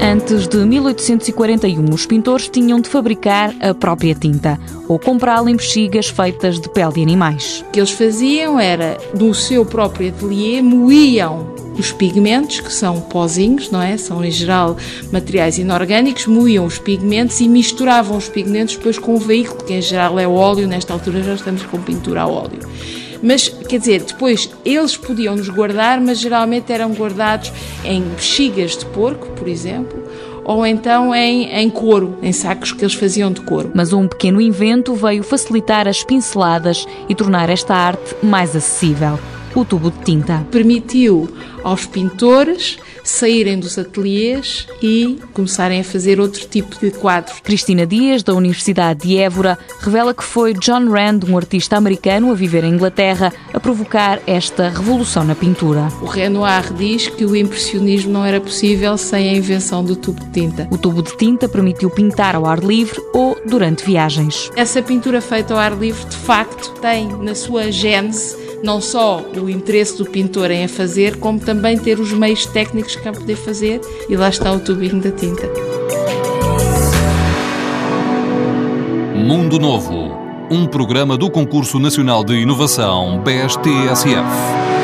Antes de 1841, os pintores tinham de fabricar a própria tinta ou comprá-la em bexigas feitas de pele de animais. O que eles faziam era, no seu próprio ateliê, moíam os pigmentos, que são pozinhos, não é? São em geral materiais inorgânicos, moíam os pigmentos e misturavam os pigmentos depois com o veículo, que em geral é o óleo, nesta altura já estamos com pintura a óleo. Mas, quer dizer, depois eles podiam nos guardar, mas geralmente eram guardados em bexigas de porco, por exemplo, ou então em, em couro, em sacos que eles faziam de couro. Mas um pequeno invento veio facilitar as pinceladas e tornar esta arte mais acessível o tubo de tinta. Permitiu aos pintores saírem dos ateliês e começarem a fazer outro tipo de quadros. Cristina Dias, da Universidade de Évora, revela que foi John Rand, um artista americano a viver em Inglaterra, a provocar esta revolução na pintura. O Renoir diz que o impressionismo não era possível sem a invenção do tubo de tinta. O tubo de tinta permitiu pintar ao ar livre ou durante viagens. Essa pintura feita ao ar livre, de facto, tem na sua gênese não só o interesse do pintor em a fazer, como também ter os meios técnicos para poder fazer, e lá está o tubinho da tinta. Mundo Novo, um programa do Concurso Nacional de Inovação BSTSF.